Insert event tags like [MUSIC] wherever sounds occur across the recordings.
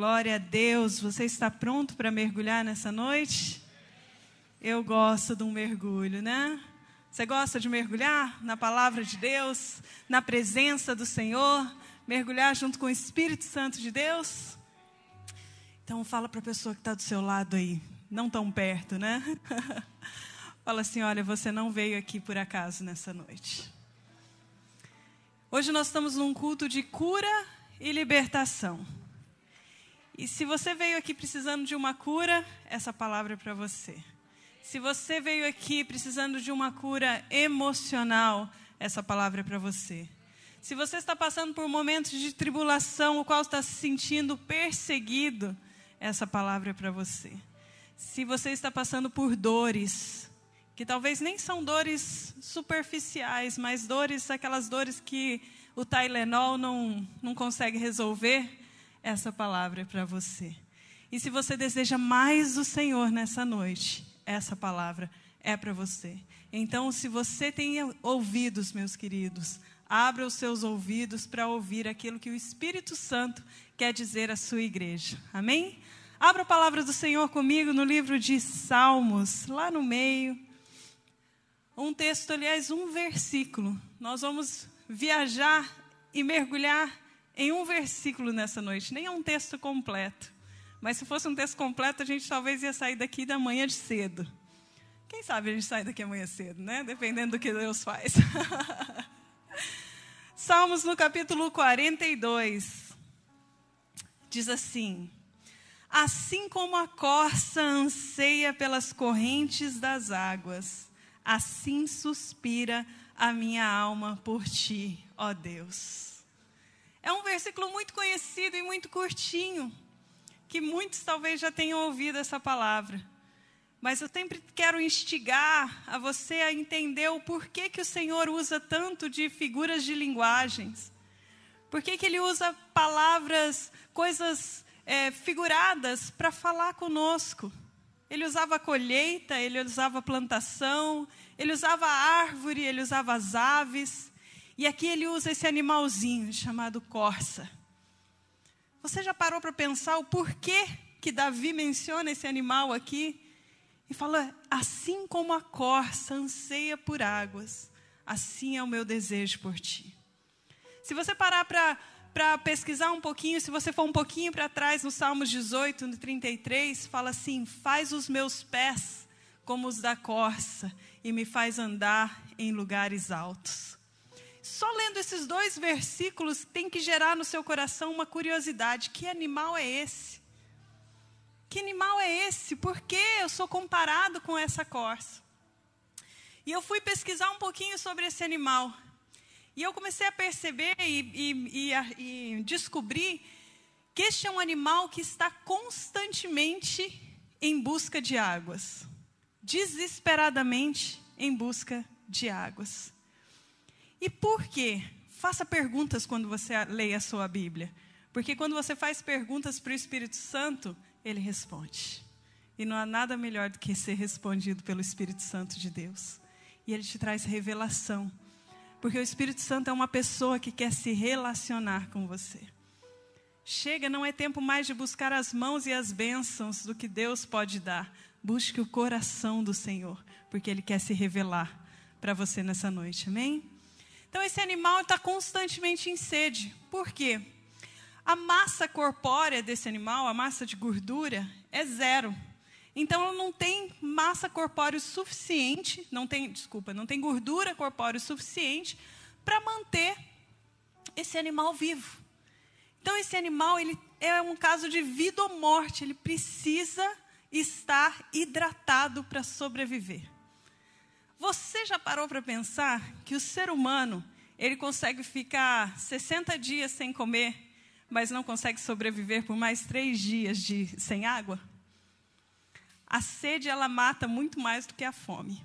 Glória a Deus. Você está pronto para mergulhar nessa noite? Eu gosto de um mergulho, né? Você gosta de mergulhar na palavra de Deus, na presença do Senhor, mergulhar junto com o Espírito Santo de Deus? Então fala para a pessoa que está do seu lado aí, não tão perto, né? [LAUGHS] fala assim, olha, você não veio aqui por acaso nessa noite. Hoje nós estamos num culto de cura e libertação. E se você veio aqui precisando de uma cura, essa palavra é para você. Se você veio aqui precisando de uma cura emocional, essa palavra é para você. Se você está passando por momentos de tribulação, o qual está se sentindo perseguido, essa palavra é para você. Se você está passando por dores, que talvez nem são dores superficiais, mas dores, aquelas dores que o Tylenol não, não consegue resolver, essa palavra é para você. E se você deseja mais do Senhor nessa noite, essa palavra é para você. Então, se você tem ouvidos, meus queridos, abra os seus ouvidos para ouvir aquilo que o Espírito Santo quer dizer à sua igreja. Amém? Abra a palavra do Senhor comigo no livro de Salmos, lá no meio. Um texto, aliás, um versículo. Nós vamos viajar e mergulhar em um versículo nessa noite, nem é um texto completo. Mas se fosse um texto completo, a gente talvez ia sair daqui da manhã de cedo. Quem sabe a gente sai daqui amanhã cedo, né? Dependendo do que Deus faz. [LAUGHS] Salmos no capítulo 42 diz assim: Assim como a corça anseia pelas correntes das águas, assim suspira a minha alma por ti, ó Deus. É um versículo muito conhecido e muito curtinho, que muitos talvez já tenham ouvido essa palavra. Mas eu sempre quero instigar a você a entender o porquê que o Senhor usa tanto de figuras de linguagens. Por que, ele usa palavras, coisas é, figuradas para falar conosco? Ele usava colheita, ele usava plantação, ele usava árvore, ele usava as aves. E aqui ele usa esse animalzinho chamado corça. Você já parou para pensar o porquê que Davi menciona esse animal aqui? E fala: assim como a corça anseia por águas, assim é o meu desejo por ti. Se você parar para pesquisar um pouquinho, se você for um pouquinho para trás, no Salmos 18, no 33, fala assim: Faz os meus pés como os da corça e me faz andar em lugares altos. Só lendo esses dois versículos tem que gerar no seu coração uma curiosidade: que animal é esse? Que animal é esse? Por que eu sou comparado com essa corça? E eu fui pesquisar um pouquinho sobre esse animal. E eu comecei a perceber e, e, e, e descobrir que este é um animal que está constantemente em busca de águas desesperadamente em busca de águas. E por quê? Faça perguntas quando você leia a sua Bíblia. Porque quando você faz perguntas para o Espírito Santo, ele responde. E não há nada melhor do que ser respondido pelo Espírito Santo de Deus. E ele te traz revelação. Porque o Espírito Santo é uma pessoa que quer se relacionar com você. Chega, não é tempo mais de buscar as mãos e as bênçãos do que Deus pode dar. Busque o coração do Senhor, porque Ele quer se revelar para você nessa noite. Amém? Então, esse animal está constantemente em sede. Por quê? A massa corpórea desse animal, a massa de gordura, é zero. Então, ela não tem massa corpórea suficiente, não tem, desculpa, não tem gordura corpórea suficiente para manter esse animal vivo. Então, esse animal ele é um caso de vida ou morte, ele precisa estar hidratado para sobreviver. Você já parou para pensar que o ser humano, ele consegue ficar 60 dias sem comer, mas não consegue sobreviver por mais três dias de, sem água? A sede, ela mata muito mais do que a fome.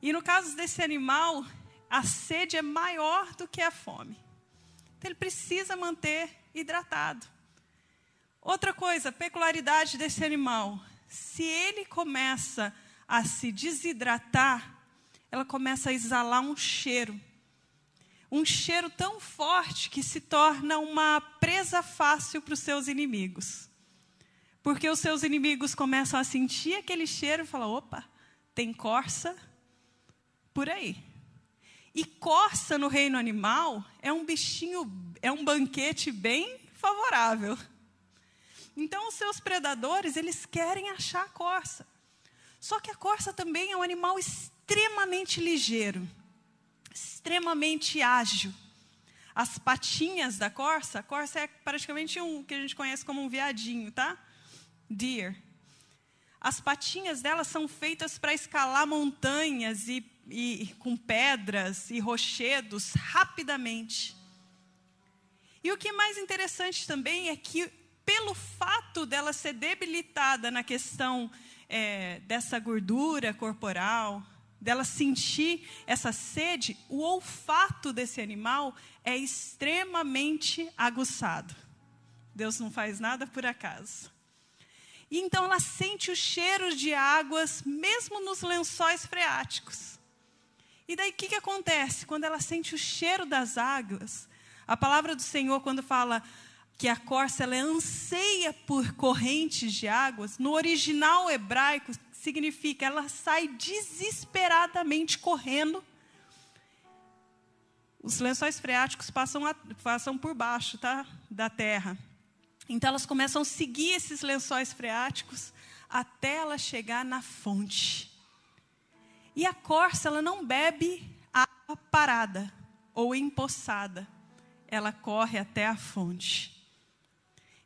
E no caso desse animal, a sede é maior do que a fome. Então, ele precisa manter hidratado. Outra coisa, peculiaridade desse animal: se ele começa a a se desidratar, ela começa a exalar um cheiro. um cheiro tão forte que se torna uma presa fácil para os seus inimigos. Porque os seus inimigos começam a sentir aquele cheiro e falam: opa, tem corça por aí. E corça no reino animal é um bichinho, é um banquete bem favorável. Então os seus predadores, eles querem achar a corça. Só que a corça também é um animal extremamente ligeiro extremamente ágil. As patinhas da corça, a corça é praticamente um que a gente conhece como um viadinho, tá? Deer. As patinhas dela são feitas para escalar montanhas e, e com pedras e rochedos rapidamente. E o que é mais interessante também é que, pelo fato dela ser debilitada na questão é, dessa gordura corporal, dela sentir essa sede, o olfato desse animal é extremamente aguçado. Deus não faz nada por acaso. E então ela sente o cheiro de águas, mesmo nos lençóis freáticos. E daí o que, que acontece? Quando ela sente o cheiro das águas, a palavra do Senhor, quando fala que a corça ela anseia por correntes de águas, no original hebraico significa ela sai desesperadamente correndo. Os lençóis freáticos passam, a, passam por baixo tá, da terra. Então elas começam a seguir esses lençóis freáticos até ela chegar na fonte. E a corça, ela não bebe água parada ou empoçada. Ela corre até a fonte.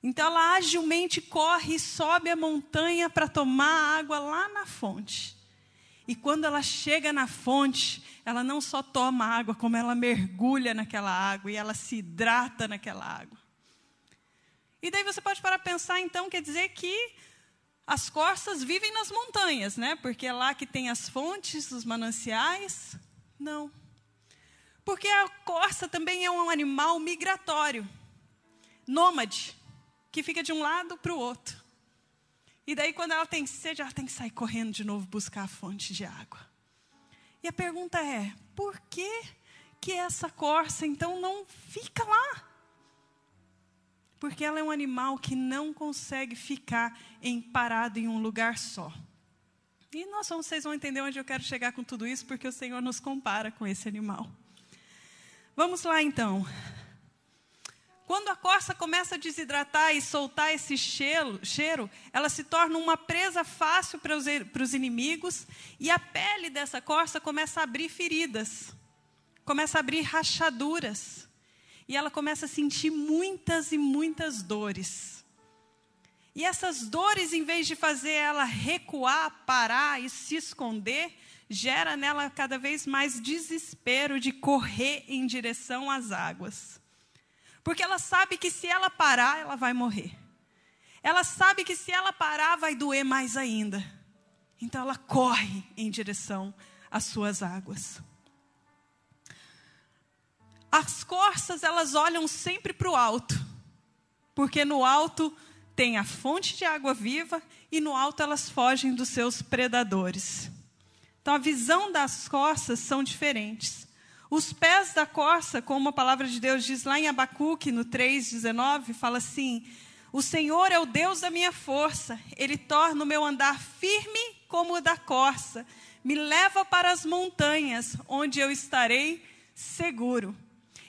Então ela agilmente corre e sobe a montanha para tomar água lá na fonte. E quando ela chega na fonte, ela não só toma água, como ela mergulha naquela água e ela se hidrata naquela água. E daí você pode parar para pensar, então, quer dizer que as corças vivem nas montanhas, né? Porque é lá que tem as fontes, os mananciais. Não. Porque a corça também é um animal migratório, nômade que fica de um lado para o outro. E daí, quando ela tem sede, ela tem que sair correndo de novo buscar a fonte de água. E a pergunta é: por que, que essa corça então não fica lá? Porque ela é um animal que não consegue ficar em, parado em um lugar só. E nós vamos, vocês vão entender onde eu quero chegar com tudo isso, porque o Senhor nos compara com esse animal. Vamos lá então. Quando a corça começa a desidratar e soltar esse cheiro, ela se torna uma presa fácil para os, para os inimigos e a pele dessa corça começa a abrir feridas, começa a abrir rachaduras e ela começa a sentir muitas e muitas dores. E essas dores, em vez de fazer ela recuar, parar e se esconder, gera nela cada vez mais desespero de correr em direção às águas. Porque ela sabe que se ela parar, ela vai morrer. Ela sabe que se ela parar, vai doer mais ainda. Então ela corre em direção às suas águas. As corças, elas olham sempre para o alto. Porque no alto tem a fonte de água viva e no alto elas fogem dos seus predadores. Então a visão das corças são diferentes. Os pés da corça, como a palavra de Deus diz lá em Abacuque, no 3,19, fala assim: O Senhor é o Deus da minha força, Ele torna o meu andar firme como o da corça, me leva para as montanhas, onde eu estarei seguro.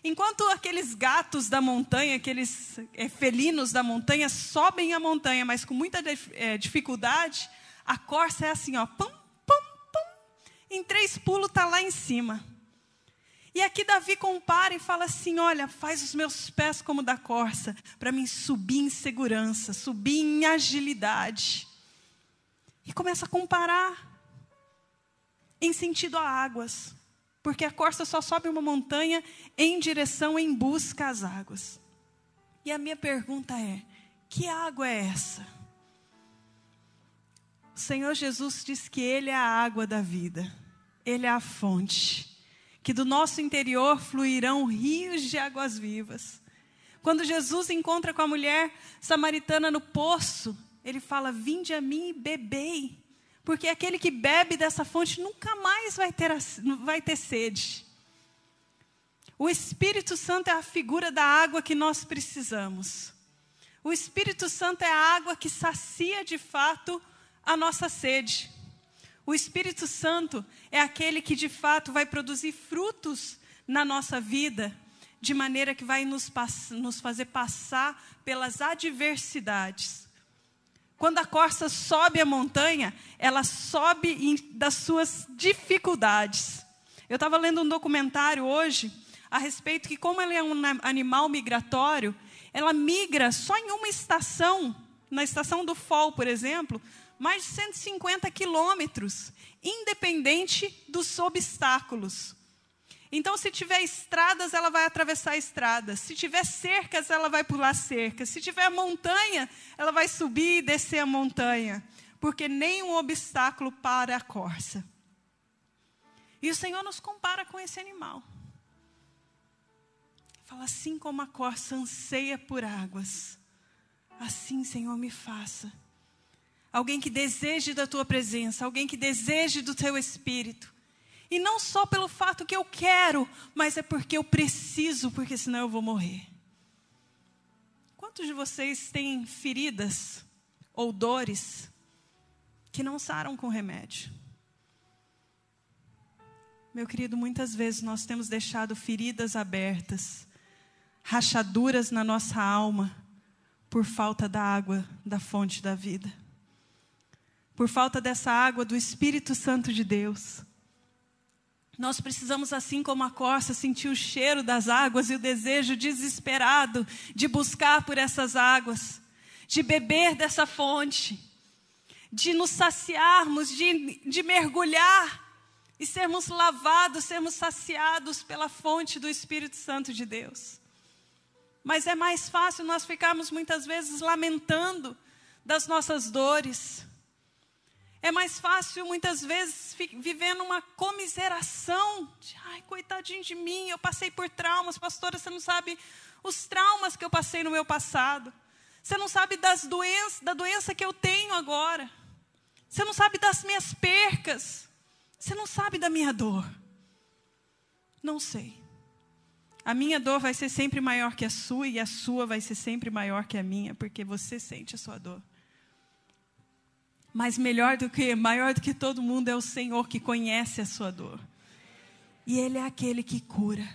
Enquanto aqueles gatos da montanha, aqueles é, felinos da montanha, sobem a montanha, mas com muita é, dificuldade, a corça é assim, ó, pum, pum, pum, em três pulos está lá em cima. E aqui Davi compara e fala assim: Olha, faz os meus pés como da corça, para mim subir em segurança, subir em agilidade. E começa a comparar em sentido a águas, porque a corça só sobe uma montanha em direção, em busca às águas. E a minha pergunta é: que água é essa? O Senhor Jesus diz que Ele é a água da vida, Ele é a fonte que do nosso interior fluirão rios de águas vivas. Quando Jesus encontra com a mulher samaritana no poço, ele fala: Vinde a mim e bebei, porque aquele que bebe dessa fonte nunca mais vai ter, vai ter sede. O Espírito Santo é a figura da água que nós precisamos. O Espírito Santo é a água que sacia de fato a nossa sede. O Espírito Santo é aquele que de fato vai produzir frutos na nossa vida, de maneira que vai nos, nos fazer passar pelas adversidades. Quando a corça sobe a montanha, ela sobe em, das suas dificuldades. Eu estava lendo um documentário hoje a respeito que, como ela é um animal migratório, ela migra só em uma estação, na estação do Fall, por exemplo, mais de 150 quilômetros, independente dos obstáculos. Então, se tiver estradas, ela vai atravessar estradas. Se tiver cercas, ela vai pular cercas. Se tiver montanha, ela vai subir e descer a montanha. Porque nenhum obstáculo para a corça. E o Senhor nos compara com esse animal. Fala assim como a corça anseia por águas, assim, Senhor, me faça. Alguém que deseje da tua presença, alguém que deseje do teu espírito. E não só pelo fato que eu quero, mas é porque eu preciso, porque senão eu vou morrer. Quantos de vocês têm feridas ou dores que não saram com remédio? Meu querido, muitas vezes nós temos deixado feridas abertas rachaduras na nossa alma por falta da água da fonte da vida. Por falta dessa água do Espírito Santo de Deus. Nós precisamos, assim como a corça, sentir o cheiro das águas e o desejo desesperado de buscar por essas águas, de beber dessa fonte, de nos saciarmos, de, de mergulhar e sermos lavados, sermos saciados pela fonte do Espírito Santo de Deus. Mas é mais fácil nós ficarmos muitas vezes lamentando das nossas dores. É mais fácil muitas vezes viver numa comiseração de, ai, coitadinho de mim, eu passei por traumas, pastora, você não sabe os traumas que eu passei no meu passado. Você não sabe das doenças, da doença que eu tenho agora. Você não sabe das minhas percas. Você não sabe da minha dor. Não sei. A minha dor vai ser sempre maior que a sua e a sua vai ser sempre maior que a minha, porque você sente a sua dor. Mas melhor do que, maior do que todo mundo é o Senhor que conhece a sua dor. E Ele é aquele que cura.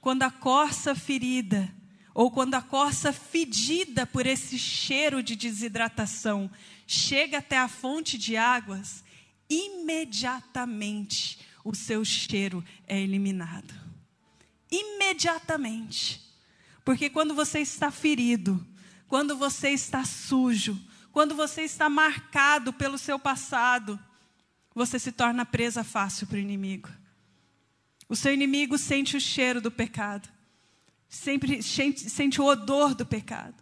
Quando a corça ferida, ou quando a corça fedida por esse cheiro de desidratação, chega até a fonte de águas, imediatamente o seu cheiro é eliminado imediatamente. Porque quando você está ferido, quando você está sujo, quando você está marcado pelo seu passado, você se torna presa fácil para o inimigo. O seu inimigo sente o cheiro do pecado, sempre sente, o odor do pecado.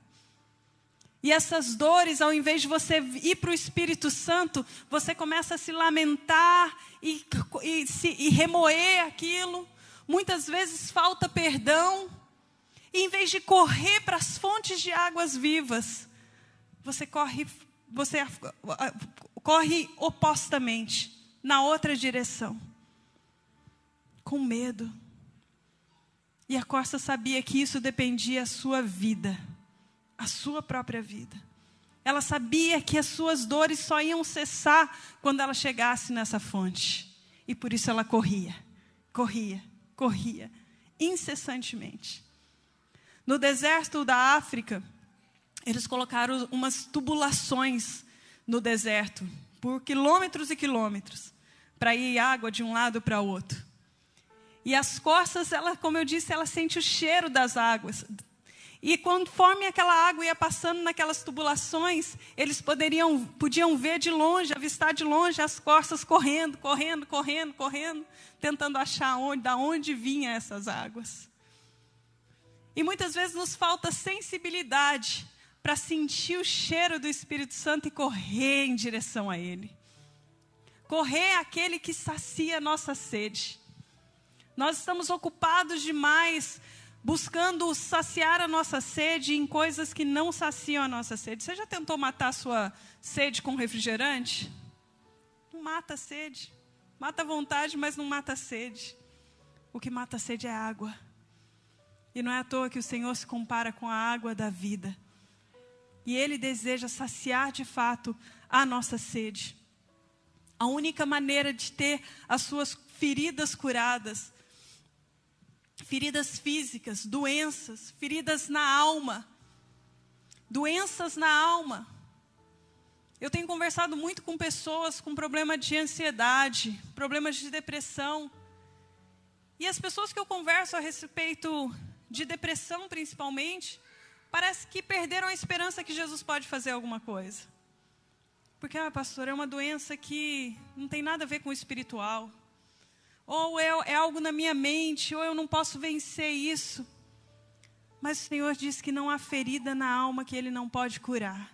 E essas dores, ao invés de você ir para o Espírito Santo, você começa a se lamentar e, e, se, e remoer aquilo muitas vezes falta perdão, e em vez de correr para as fontes de águas vivas, você corre, você corre opostamente, na outra direção, com medo. E a Costa sabia que isso dependia da sua vida, a sua própria vida. Ela sabia que as suas dores só iam cessar quando ela chegasse nessa fonte. E por isso ela corria, corria, corria incessantemente. No deserto da África, eles colocaram umas tubulações no deserto, por quilômetros e quilômetros, para ir água de um lado para o outro. E as costas, ela, como eu disse, ela sente o cheiro das águas, e conforme aquela água ia passando naquelas tubulações, eles poderiam, podiam ver de longe, avistar de longe as costas correndo, correndo, correndo, correndo, tentando achar onde, da onde vinham essas águas. E muitas vezes nos falta sensibilidade para sentir o cheiro do Espírito Santo e correr em direção a Ele. Correr àquele que sacia a nossa sede. Nós estamos ocupados demais buscando saciar a nossa sede em coisas que não saciam a nossa sede. Você já tentou matar a sua sede com refrigerante? Não mata a sede. Mata a vontade, mas não mata a sede. O que mata a sede é água. E não é à toa que o Senhor se compara com a água da vida. E Ele deseja saciar de fato a nossa sede. A única maneira de ter as suas feridas curadas, feridas físicas, doenças, feridas na alma, doenças na alma. Eu tenho conversado muito com pessoas com problema de ansiedade, problemas de depressão. E as pessoas que eu converso a respeito de depressão, principalmente, parece que perderam a esperança que Jesus pode fazer alguma coisa. Porque, ah, pastor, é uma doença que não tem nada a ver com o espiritual. Ou é, é algo na minha mente, ou eu não posso vencer isso. Mas o Senhor diz que não há ferida na alma que Ele não pode curar.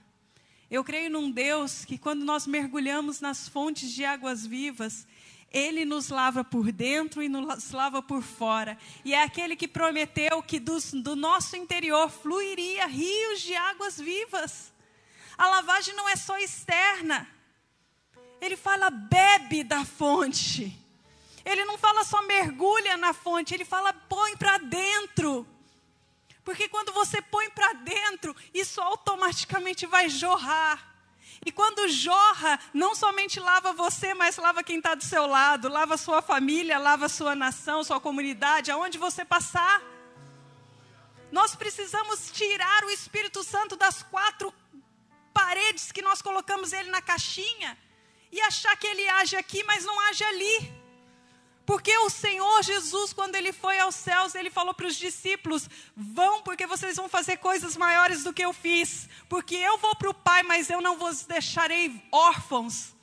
Eu creio num Deus que, quando nós mergulhamos nas fontes de águas vivas, Ele nos lava por dentro e nos lava por fora. E é aquele que prometeu que do, do nosso interior fluiria rios de águas vivas. A lavagem não é só externa. Ele fala, bebe da fonte. Ele não fala só mergulha na fonte, ele fala põe para dentro. Porque quando você põe para dentro, isso automaticamente vai jorrar. E quando jorra, não somente lava você, mas lava quem está do seu lado, lava sua família, lava sua nação, sua comunidade, aonde você passar. Nós precisamos tirar o Espírito Santo das quatro paredes que nós colocamos ele na caixinha e achar que ele age aqui, mas não age ali. Porque o Senhor Jesus, quando ele foi aos céus, ele falou para os discípulos: Vão, porque vocês vão fazer coisas maiores do que eu fiz. Porque eu vou para o Pai, mas eu não vos deixarei órfãos.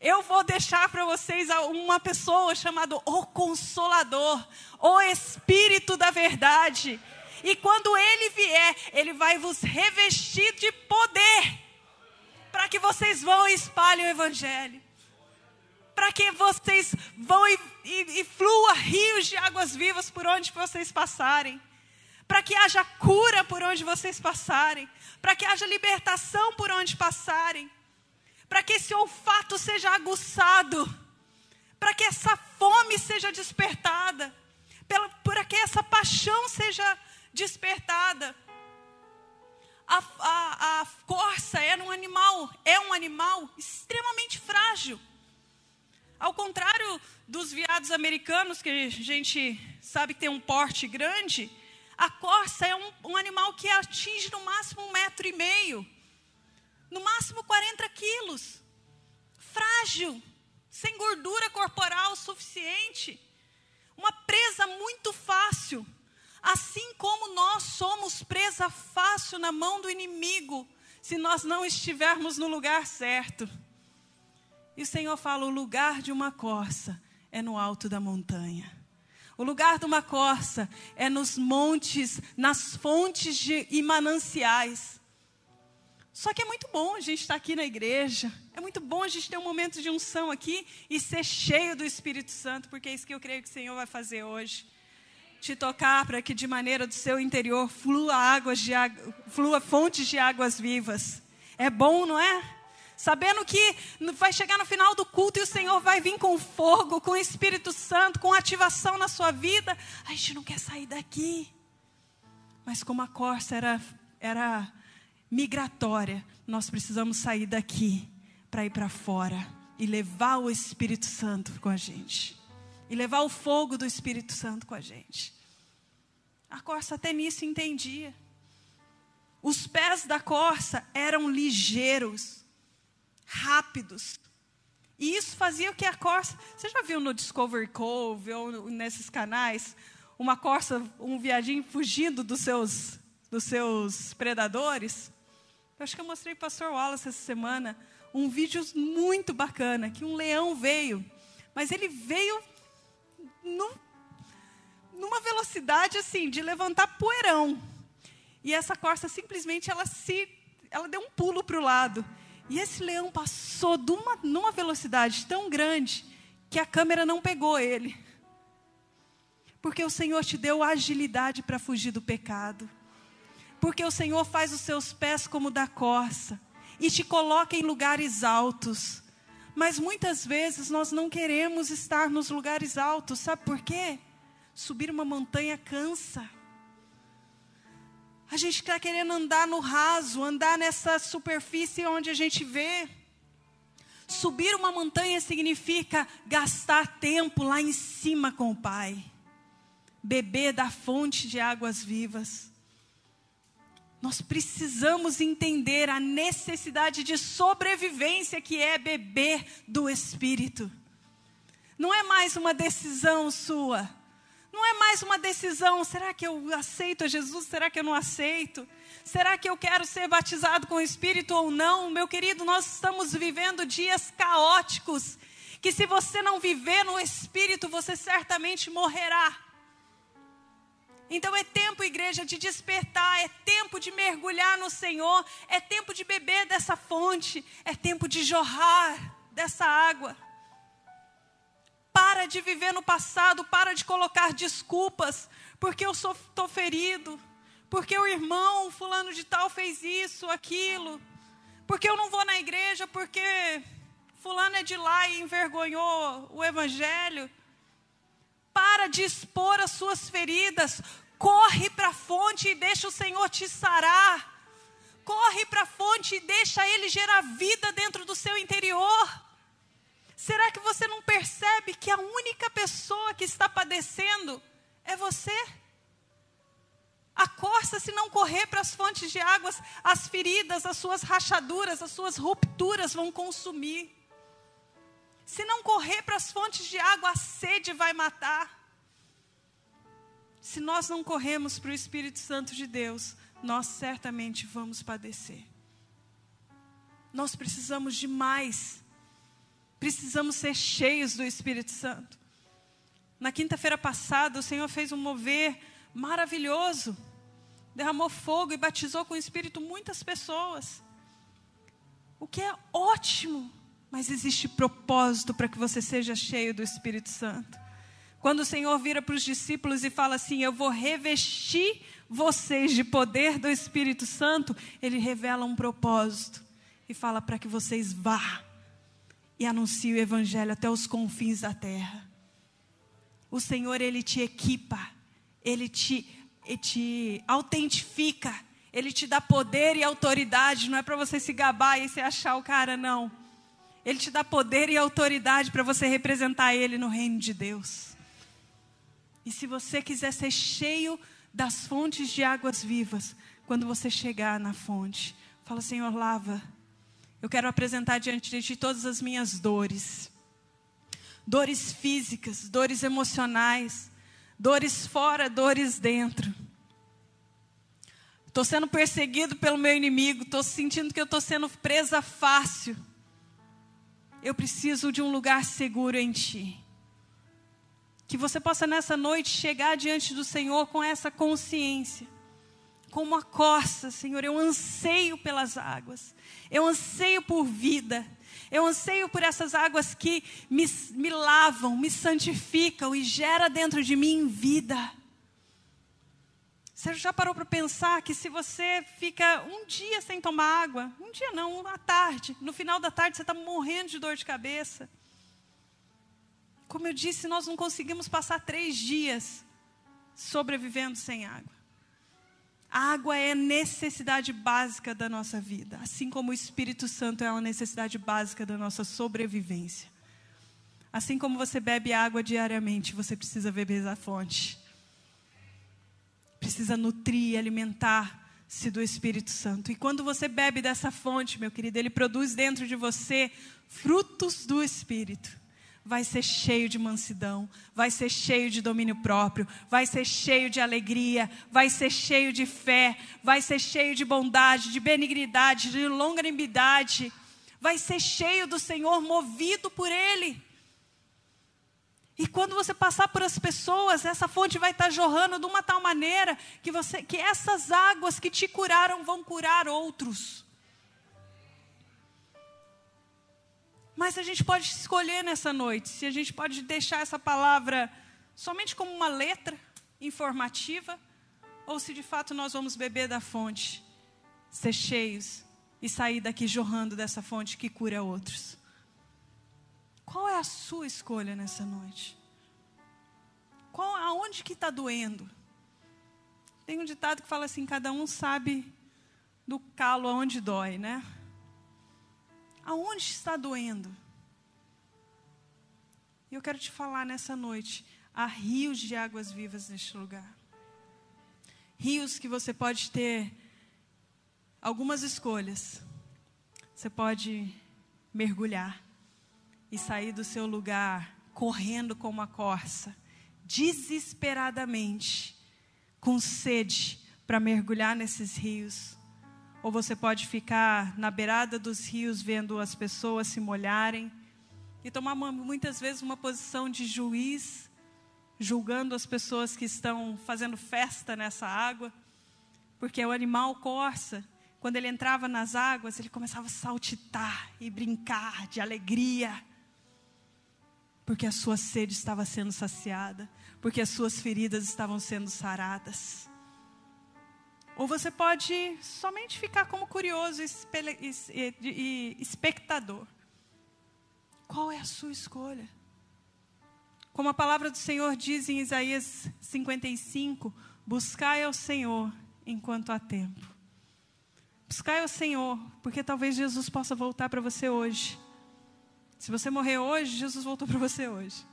Eu vou deixar para vocês uma pessoa chamada o Consolador, o Espírito da Verdade. E quando ele vier, ele vai vos revestir de poder para que vocês vão e espalhem o Evangelho. Para que vocês vão e, e, e flua rios de águas vivas por onde vocês passarem. Para que haja cura por onde vocês passarem. Para que haja libertação por onde passarem. Para que esse olfato seja aguçado. Para que essa fome seja despertada. Para que essa paixão seja despertada a, a, a corça era um animal, é um animal extremamente frágil. Ao contrário dos veados americanos, que a gente sabe que tem um porte grande, a corça é um, um animal que atinge no máximo um metro e meio, no máximo 40 quilos. Frágil, sem gordura corporal suficiente. Uma presa muito fácil. Assim como nós somos presa fácil na mão do inimigo, se nós não estivermos no lugar certo. E o Senhor fala: o lugar de uma corça é no alto da montanha. O lugar de uma corça é nos montes, nas fontes de, e mananciais. Só que é muito bom a gente estar aqui na igreja. É muito bom a gente ter um momento de unção aqui e ser cheio do Espírito Santo, porque é isso que eu creio que o Senhor vai fazer hoje te tocar para que de maneira do seu interior flua águas de flua fontes de águas vivas. É bom, não é? Sabendo que vai chegar no final do culto e o Senhor vai vir com fogo, com o Espírito Santo, com ativação na sua vida. A gente não quer sair daqui. Mas como a corça era, era migratória, nós precisamos sair daqui para ir para fora e levar o Espírito Santo com a gente. E levar o fogo do Espírito Santo com a gente. A corça até nisso entendia. Os pés da corça eram ligeiros, rápidos. E isso fazia que a corça. Você já viu no Discovery Cove ou nesses canais uma corça, um viadinho fugindo dos seus, dos seus predadores? Eu acho que eu mostrei para o pastor Wallace essa semana um vídeo muito bacana que um leão veio, mas ele veio numa velocidade assim de levantar poeirão. E essa corça simplesmente ela se ela deu um pulo para o lado. E esse leão passou de uma, numa velocidade tão grande que a câmera não pegou ele. Porque o Senhor te deu agilidade para fugir do pecado. Porque o Senhor faz os seus pés como da corça e te coloca em lugares altos. Mas muitas vezes nós não queremos estar nos lugares altos, sabe por quê? Subir uma montanha cansa. A gente está querendo andar no raso, andar nessa superfície onde a gente vê. Subir uma montanha significa gastar tempo lá em cima com o Pai, beber da fonte de águas vivas. Nós precisamos entender a necessidade de sobrevivência que é beber do Espírito. Não é mais uma decisão sua. Não é mais uma decisão, será que eu aceito a Jesus? Será que eu não aceito? Será que eu quero ser batizado com o Espírito ou não? Meu querido, nós estamos vivendo dias caóticos, que se você não viver no Espírito, você certamente morrerá. Então é tempo, igreja, de despertar, é tempo de mergulhar no Senhor, é tempo de beber dessa fonte, é tempo de jorrar dessa água. Para de viver no passado, para de colocar desculpas, porque eu estou ferido, porque o irmão fulano de tal fez isso, aquilo, porque eu não vou na igreja, porque fulano é de lá e envergonhou o evangelho. Para de expor as suas feridas, corre para a fonte e deixa o Senhor te sarar. Corre para a fonte e deixa Ele gerar vida dentro do seu interior. Será que você não percebe que a única pessoa que está padecendo é você? A corça, se não correr para as fontes de águas, as feridas, as suas rachaduras, as suas rupturas vão consumir. Se não correr para as fontes de água, a sede vai matar. Se nós não corremos para o Espírito Santo de Deus, nós certamente vamos padecer. Nós precisamos de mais Precisamos ser cheios do Espírito Santo. Na quinta-feira passada, o Senhor fez um mover maravilhoso. Derramou fogo e batizou com o Espírito muitas pessoas. O que é ótimo, mas existe propósito para que você seja cheio do Espírito Santo. Quando o Senhor vira para os discípulos e fala assim: Eu vou revestir vocês de poder do Espírito Santo, ele revela um propósito e fala para que vocês vá e anuncie o evangelho até os confins da terra. O Senhor ele te equipa, ele te, ele te autentifica, ele te dá poder e autoridade, não é para você se gabar e se achar o cara não. Ele te dá poder e autoridade para você representar ele no reino de Deus. E se você quiser ser cheio das fontes de águas vivas, quando você chegar na fonte, fala: Senhor, lava eu quero apresentar diante de Ti todas as minhas dores. Dores físicas, dores emocionais, dores fora, dores dentro. Estou sendo perseguido pelo meu inimigo, estou sentindo que eu estou sendo presa fácil. Eu preciso de um lugar seguro em Ti. Que você possa nessa noite chegar diante do Senhor com essa consciência como a corça, Senhor. Eu anseio pelas águas, eu anseio por vida, eu anseio por essas águas que me, me lavam, me santificam e gera dentro de mim vida. Você já parou para pensar que se você fica um dia sem tomar água, um dia não, uma tarde, no final da tarde você está morrendo de dor de cabeça. Como eu disse, nós não conseguimos passar três dias sobrevivendo sem água. A água é necessidade básica da nossa vida, assim como o Espírito Santo é uma necessidade básica da nossa sobrevivência. Assim como você bebe água diariamente, você precisa beber da fonte. Precisa nutrir, alimentar-se do Espírito Santo. E quando você bebe dessa fonte, meu querido, ele produz dentro de você frutos do Espírito vai ser cheio de mansidão, vai ser cheio de domínio próprio, vai ser cheio de alegria, vai ser cheio de fé, vai ser cheio de bondade, de benignidade, de longanimidade, vai ser cheio do Senhor, movido por Ele. E quando você passar por as pessoas, essa fonte vai estar jorrando de uma tal maneira que, você, que essas águas que te curaram vão curar outros. Mas a gente pode escolher nessa noite se a gente pode deixar essa palavra somente como uma letra informativa ou se de fato nós vamos beber da fonte, ser cheios e sair daqui jorrando dessa fonte que cura outros. Qual é a sua escolha nessa noite? Qual, aonde que está doendo? Tem um ditado que fala assim: cada um sabe do calo aonde dói, né? Aonde está doendo? E eu quero te falar nessa noite: há rios de águas vivas neste lugar. Rios que você pode ter algumas escolhas. Você pode mergulhar e sair do seu lugar correndo como a corça, desesperadamente, com sede para mergulhar nesses rios. Ou você pode ficar na beirada dos rios vendo as pessoas se molharem e tomar muitas vezes uma posição de juiz, julgando as pessoas que estão fazendo festa nessa água, porque o animal corça, quando ele entrava nas águas, ele começava a saltitar e brincar de alegria, porque a sua sede estava sendo saciada, porque as suas feridas estavam sendo saradas. Ou você pode somente ficar como curioso e espectador. Qual é a sua escolha? Como a palavra do Senhor diz em Isaías 55, buscai ao Senhor enquanto há tempo. Buscai ao Senhor, porque talvez Jesus possa voltar para você hoje. Se você morrer hoje, Jesus voltou para você hoje.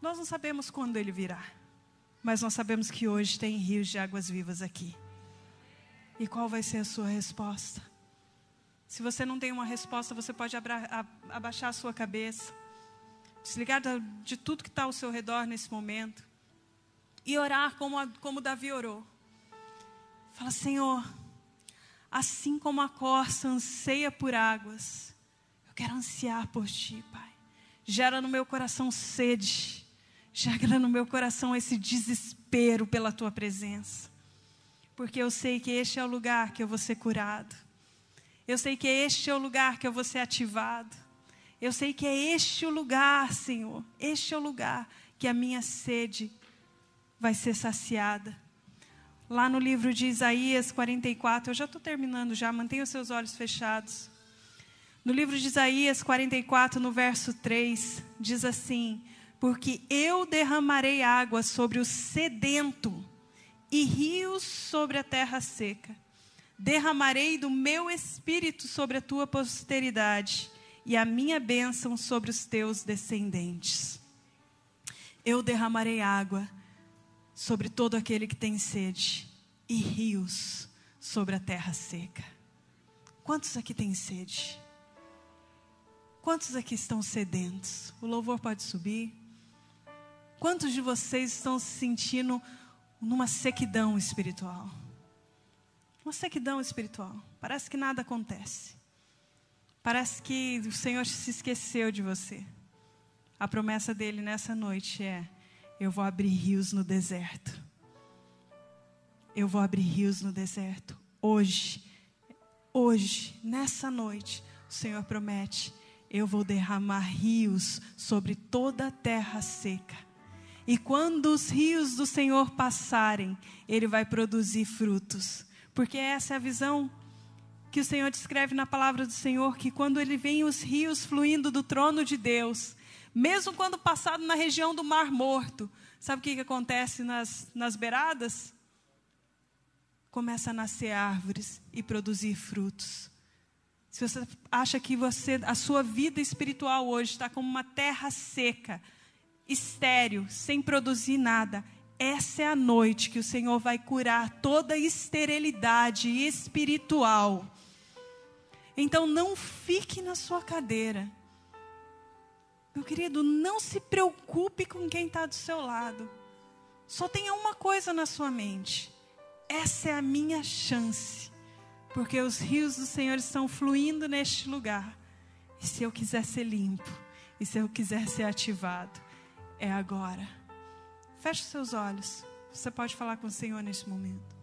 Nós não sabemos quando ele virá, mas nós sabemos que hoje tem rios de águas vivas aqui. E qual vai ser a sua resposta? Se você não tem uma resposta, você pode abaixar a sua cabeça, desligar de tudo que está ao seu redor nesse momento e orar como, como Davi orou. Fala, Senhor, assim como a corça anseia por águas, eu quero ansiar por Ti, Pai. Gera no meu coração sede, gera no meu coração esse desespero pela Tua presença, porque eu sei que este é o lugar que eu vou ser curado eu sei que este é o lugar que eu vou ser ativado. Eu sei que é este o lugar, Senhor. Este é o lugar que a minha sede vai ser saciada. Lá no livro de Isaías 44, eu já estou terminando já, mantenha os seus olhos fechados. No livro de Isaías 44, no verso 3, diz assim: Porque eu derramarei água sobre o sedento e rios sobre a terra seca derramarei do meu espírito sobre a tua posteridade e a minha bênção sobre os teus descendentes. Eu derramarei água sobre todo aquele que tem sede e rios sobre a terra seca. Quantos aqui têm sede? Quantos aqui estão sedentos? O louvor pode subir. Quantos de vocês estão se sentindo numa sequidão espiritual? Uma sequidão espiritual. Parece que nada acontece. Parece que o Senhor se esqueceu de você. A promessa dele nessa noite é: eu vou abrir rios no deserto. Eu vou abrir rios no deserto. Hoje, hoje, nessa noite, o Senhor promete: eu vou derramar rios sobre toda a terra seca. E quando os rios do Senhor passarem, ele vai produzir frutos porque essa é a visão que o Senhor descreve na palavra do Senhor, que quando ele vem os rios fluindo do trono de Deus, mesmo quando passado na região do Mar Morto, sabe o que, que acontece nas, nas beiradas? Começa a nascer árvores e produzir frutos. Se você acha que você, a sua vida espiritual hoje está como uma terra seca, estéril, sem produzir nada, essa é a noite que o Senhor vai curar toda esterilidade espiritual. Então não fique na sua cadeira. Meu querido, não se preocupe com quem está do seu lado. Só tenha uma coisa na sua mente: essa é a minha chance, porque os rios do Senhor estão fluindo neste lugar. E se eu quiser ser limpo, e se eu quiser ser ativado, é agora. Feche seus olhos. Você pode falar com o Senhor neste momento.